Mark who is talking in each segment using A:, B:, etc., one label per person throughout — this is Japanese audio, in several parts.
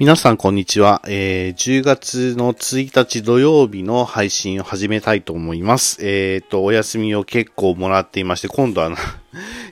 A: 皆さん、こんにちは。えー、10月の1日土曜日の配信を始めたいと思います。えっ、ー、と、お休みを結構もらっていまして、今度は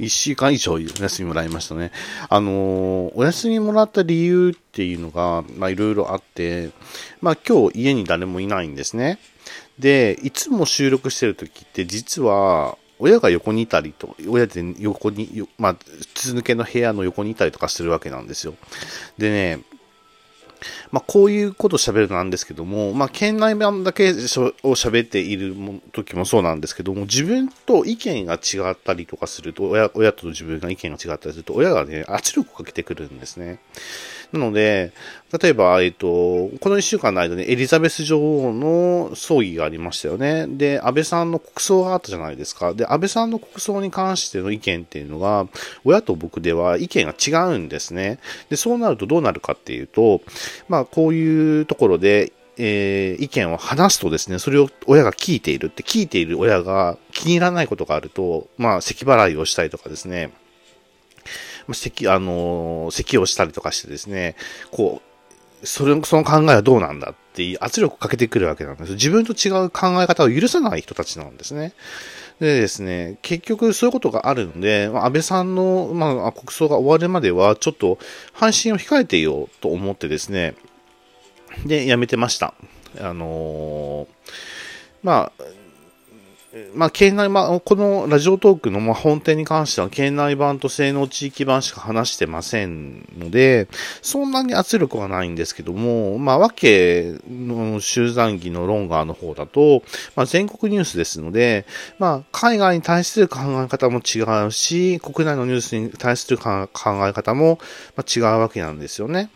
A: 1 週間以上お休みもらいましたね。あのー、お休みもらった理由っていうのが、まあ、いろいろあって、まあ、今日家に誰もいないんですね。で、いつも収録してる時って、実は、親が横にいたりと、親で横に、まあ、筒抜けの部屋の横にいたりとかするわけなんですよ。でね、まあ、こういうことを喋るのなんですけども、まあ、県内版だけを喋っている時もそうなんですけども、自分と意見が違ったりとかすると、親親と自分が意見が違ったりすると、親がね、圧力をかけてくるんですね。なので、例えば、えっと、この一週間の間にエリザベス女王の葬儀がありましたよね。で、安倍さんの国葬があったじゃないですか。で、安倍さんの国葬に関しての意見っていうのが、親と僕では意見が違うんですね。で、そうなるとどうなるかっていうと、まあ、こういうところで、えー、意見を話すとですね、それを親が聞いているって、聞いている親が気に入らないことがあると、まあ、咳払いをしたりとかですね、咳、あの、咳をしたりとかしてですね、こう、それ、その考えはどうなんだっていう圧力をかけてくるわけなんです。自分と違う考え方を許さない人たちなんですね。でですね、結局そういうことがあるので、安倍さんの、まあ、国葬が終わるまでは、ちょっと、半身を控えていようと思ってですね、で、やめてました。あのー、まあ、まあ、県内版、このラジオトークのま本店に関しては、県内版と性能地域版しか話してませんので、そんなに圧力はないんですけども、まあ、わけの集団儀のロンガーの方だと、まあ、全国ニュースですので、まあ、海外に対する考え方も違うし、国内のニュースに対する考え方も違うわけなんですよね。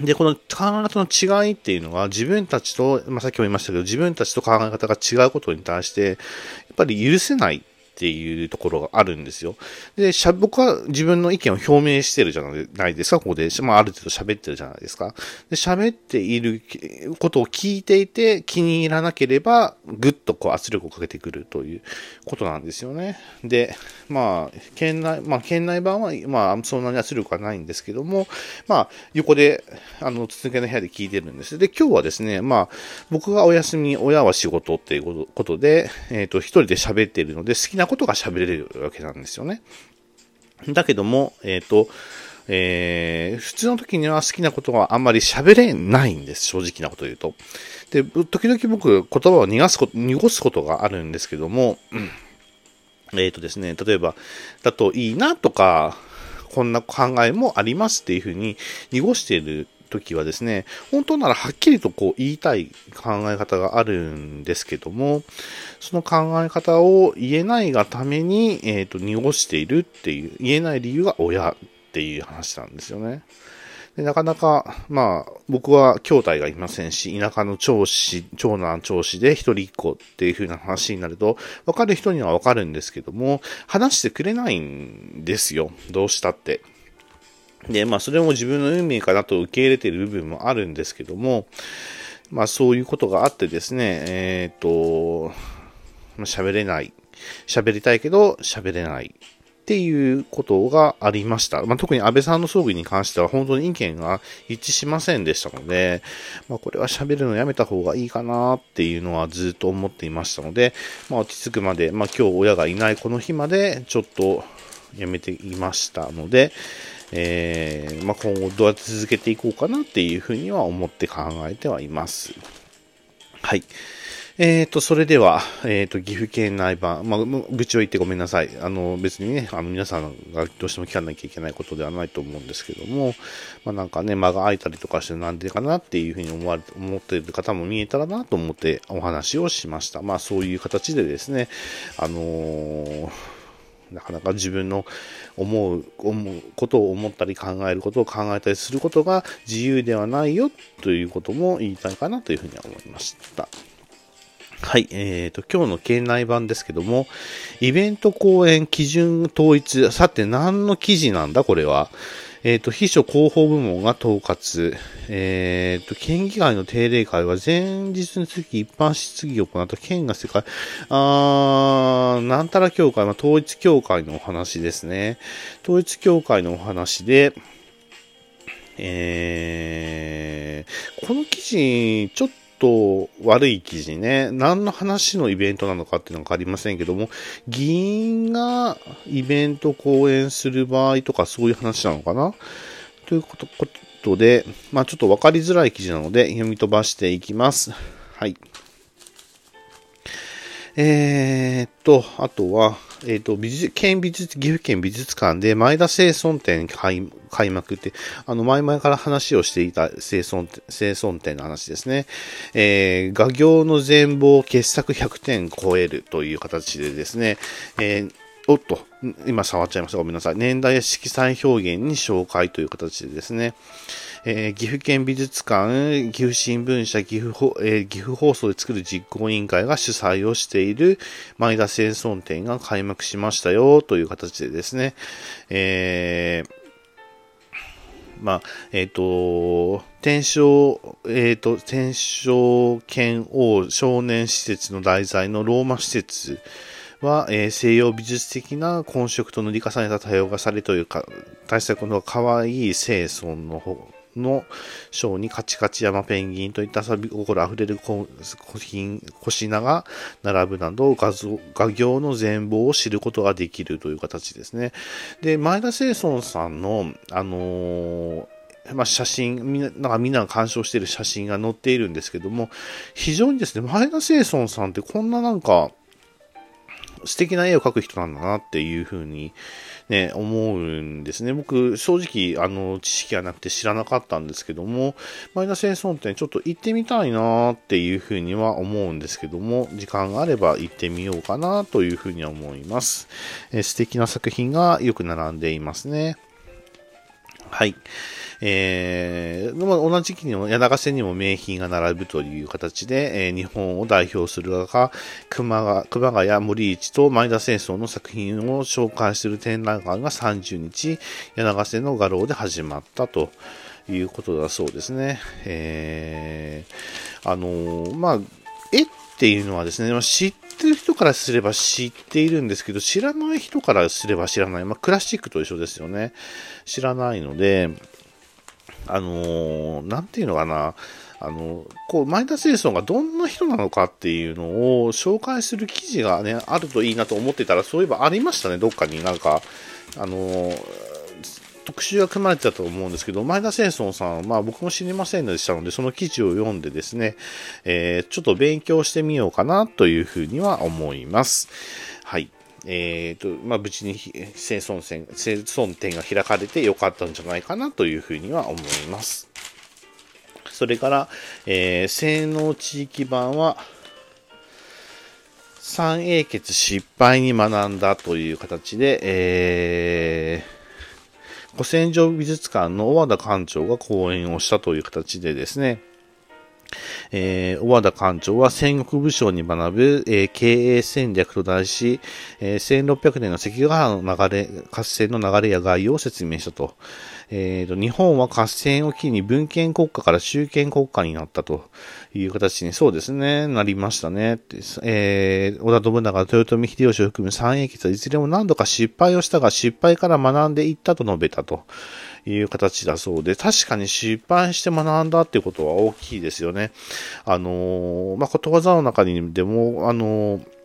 A: で、この考え方の違いっていうのは自分たちと、まあ、さっきも言いましたけど、自分たちと考え方が違うことに対して、やっぱり許せないっていうところがあるんですよ。で、しゃ、僕は自分の意見を表明してるじゃないですか、ここで。まあ、ある程度喋ってるじゃないですか。で、喋っていることを聞いていて気に入らなければ、ぐっとこう圧力をかけてくるということなんですよね。で、まあ、県内、まあ、県内版は、まあ、そんなに圧力はないんですけども、まあ、横で、あの、続けの部屋で聞いてるんです。で、今日はですね、まあ、僕がお休み、親は仕事っていうことで、えっ、ー、と、一人で喋っているので、好きなことが喋れるわけなんですよね。だけども、えっ、ー、と、えー、普通の時には好きなことはあんまり喋れないんです、正直なこと言うと。で、時々僕、言葉を逃がすこと、濁すことがあるんですけども、えっ、ー、とですね、例えば、だといいなとか、こんな考えもありますっていうふうに濁している時はですね、本当ならはっきりとこう言いたい考え方があるんですけども、その考え方を言えないがために、えっ、ー、と、濁しているっていう、言えない理由が親っていう話なんですよね。でなかなか、まあ、僕は兄弟がいませんし、田舎の長子、長男長子で一人一個っていう風な話になると、わかる人にはわかるんですけども、話してくれないんですよ。どうしたって。で、まあ、それも自分の運命かなと受け入れている部分もあるんですけども、まあ、そういうことがあってですね、えっ、ー、と、喋れない。喋りたいけど、喋れない。っていうことがありました。まあ、特に安倍さんの葬儀に関しては本当に意見が一致しませんでしたので、まあ、これは喋るのやめた方がいいかなっていうのはずっと思っていましたので、まあ、落ち着くまで、まあ、今日親がいないこの日までちょっとやめていましたので、えー、まあ、今後どうやって続けていこうかなっていうふうには思って考えてはいます。はい。えっ、ー、と、それでは、えっ、ー、と、岐阜県内版、まあ、愚痴を言ってごめんなさい。あの、別にね、あの、皆さんがどうしても聞かなきゃいけないことではないと思うんですけども、まあ、なんかね、間が空いたりとかしてなんでかなっていうふうに思われ、思っている方も見えたらなと思ってお話をしました。まあ、そういう形でですね、あのーなかなか自分の思う、思うことを思ったり考えることを考えたりすることが自由ではないよということも言いたいかなというふうには思いました。はい、えーと、今日の県内版ですけども、イベント公演基準統一、さて何の記事なんだこれは？えっ、ー、と、秘書広報部門が統括。えっ、ー、と、県議会の定例会は前日につき一般質疑を行った県が世界、あー、なんたら協会、まあ、統一協会のお話ですね。統一協会のお話で、えーこの記事、ちょっと悪い記事ね、何の話のイベントなのかっていうのがわかりませんけども、議員がイベント講演する場合とかそういう話なのかな？ということことで、まあちょっとわかりづらい記事なので読み飛ばしていきます。はい。えー、っと、あとは、えっ、と、美術、県美術、岐阜県美術館で前田生村展開開幕って、あの、前々から話をしていた生村、清村展の話ですね。えー、画業の全貌傑作100点超えるという形でですね、えーおっと、今触っちゃいました。ごめんなさい。年代や色彩表現に紹介という形でですね、えー、岐阜県美術館、岐阜新聞社、岐阜,、えー、岐阜放送で作る実行委員会が主催をしている前田戦争展が開幕しましたよという形でですね、えーまあ、えっ、ー、と、天正、えっ、ー、と、天正剣王少年施設の題材のローマ施設は、えー、西洋美術的な混色と塗り重ねた多様がされというか、大作の可愛い清村の方の章にカチカチ山ペンギンといった遊び心あふれる古品、小品が並ぶなど画像、画業の全貌を知ることができるという形ですね。で、前田清村さんの、あのーまあ、写真、みんな、なんかみんなが鑑賞している写真が載っているんですけども、非常にですね、前田清村さんってこんななんか、素敵な絵を描く人なんだなっていうふうにね、思うんですね。僕、正直、あの、知識はなくて知らなかったんですけども、マイナス演奏店ちょっと行ってみたいなっていうふうには思うんですけども、時間があれば行ってみようかなというふうには思います。え素敵な作品がよく並んでいますね。はい。えー、同じ時期にも柳瀬にも名品が並ぶという形で、えー、日本を代表する画家、熊熊谷森一と前田戦争の作品を紹介する展覧会が30日、柳瀬の画廊で始まったということだそうですね。えー、あのー、まあ、絵っていうのはですね、知ってってる人からすれば知っているんですけど、知らない人からすれば知らない。まあ、クラシックと一緒ですよね。知らないので、あのー、なんていうのかな、あの、こう、前田清尊がどんな人なのかっていうのを紹介する記事がね、あるといいなと思ってたら、そういえばありましたね、どっかになんか、あのー、特集が組まれてたと思うんですけど、前田清尊さん、まあ僕も知りませんでしたので、その記事を読んでですね、えー、ちょっと勉強してみようかなというふうには思います。はい。えーとまあ、無事に生存戦生存展が開かれてよかったんじゃないかなというふうには思います。それから、えー、性能地域版は、三英傑失敗に学んだという形で、えー、古戦場美術館の小和田館長が講演をしたという形でですね、えー、小和田館長は戦国武将に学ぶ、えー、経営戦略と題し、えー、1600年の関ヶ原の流れ、合戦の流れや概要を説明したと。えーと、日本は合戦を機に文献国家から集権国家になったという形に、そうですね、なりましたね。えー、織田信長、豊臣秀吉を含む三英傑はいずれも何度か失敗をしたが、失敗から学んでいったと述べたと。いう形だそうで、確かに失敗して学んだっていうことは大きいですよね。あのー、まあ、ことわざの中にでも、あのー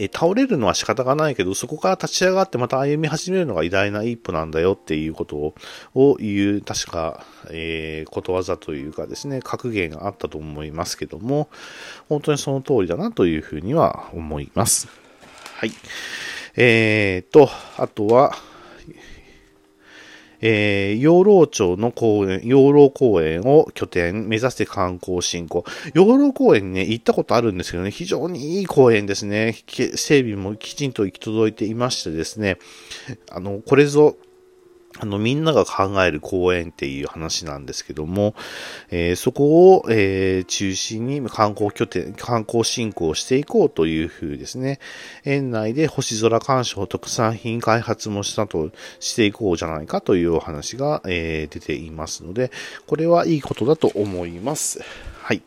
A: え倒れるのは仕方がないけど、そこから立ち上がってまた歩み始めるのが偉大な一歩なんだよっていうことを言う、確か、えー、ことわざというかですね、格言があったと思いますけども、本当にその通りだなというふうには思います。はい。えーと、あとは、えー、養老町の公園、養老公園を拠点、目指して観光振興。養老公園にね、行ったことあるんですけどね、非常にいい公園ですね。整備もきちんと行き届いていましてですね、あの、これぞ、あの、みんなが考える公園っていう話なんですけども、えー、そこを、えー、中心に観光拠点、観光振興していこうというふうですね。園内で星空鑑賞特産品開発もしたとしていこうじゃないかというお話が、えー、出ていますので、これはいいことだと思います。はい。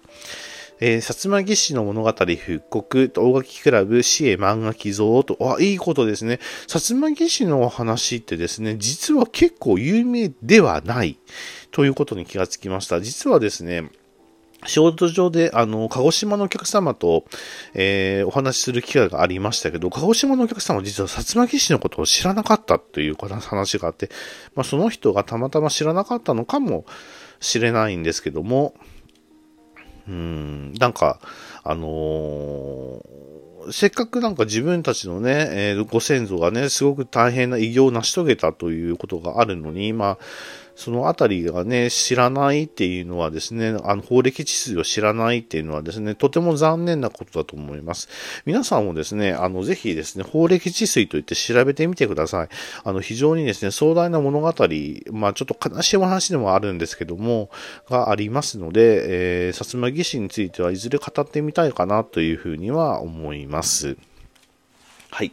A: えー、薩摩義士の物語復刻、大垣クラブ、市営漫画寄贈と、あ、いいことですね。薩摩義士の話ってですね、実は結構有名ではないということに気がつきました。実はですね、仕事上で、あの、鹿児島のお客様と、えー、お話しする機会がありましたけど、鹿児島のお客様は実は薩摩騎士のことを知らなかったという話があって、まあ、その人がたまたま知らなかったのかもしれないんですけども、うん、なんか、あのー、せっかくなんか自分たちのね、えー、ご先祖がね、すごく大変な偉業を成し遂げたということがあるのに、まあ、そのあたりがね、知らないっていうのはですね、あの、法歴秩序を知らないっていうのはですね、とても残念なことだと思います。皆さんもですね、あの、ぜひですね、法歴治水といって調べてみてください。あの、非常にですね、壮大な物語、まあ、ちょっと悲しいお話でもあるんですけども、がありますので、えー、薩摩義士についてはいずれ語ってみたいかなというふうには思います。はい。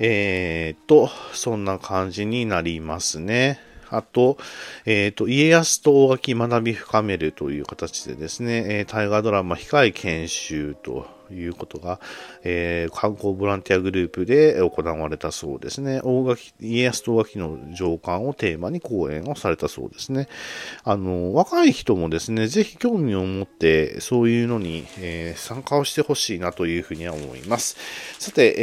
A: えー、っと、そんな感じになりますね。あと、えっ、ー、と、家康と大垣学び深めるという形でですね、えー、大河ドラマ控え研修ということが、えー、観光ボランティアグループで行われたそうですね。大垣、家康と大垣の上官をテーマに講演をされたそうですね。あの、若い人もですね、ぜひ興味を持って、そういうのに、えー、参加をしてほしいなというふうには思います。さて、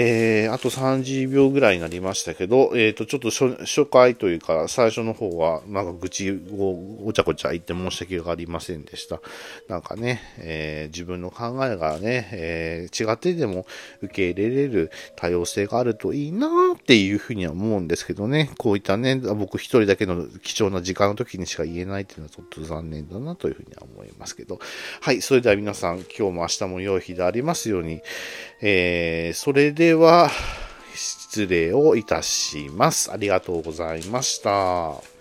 A: えー、あと30秒ぐらいになりましたけど、えっ、ー、と、ちょっと初回というか、最初の方は、なんか愚痴をごちゃごちゃ言って申し訳がありませんでした。なんかね、えー、自分の考えがね、えー、違ってでも受け入れれる多様性があるといいなっていうふうには思うんですけどね、こういったね、僕一人だけの貴重な時間の時にしか言えないっていうのはちょっと残念だなというふうには思いますけど、はい、それでは皆さん、今日も明日も良い日でありますように、えー、それでは、失礼をいたします。ありがとうございました。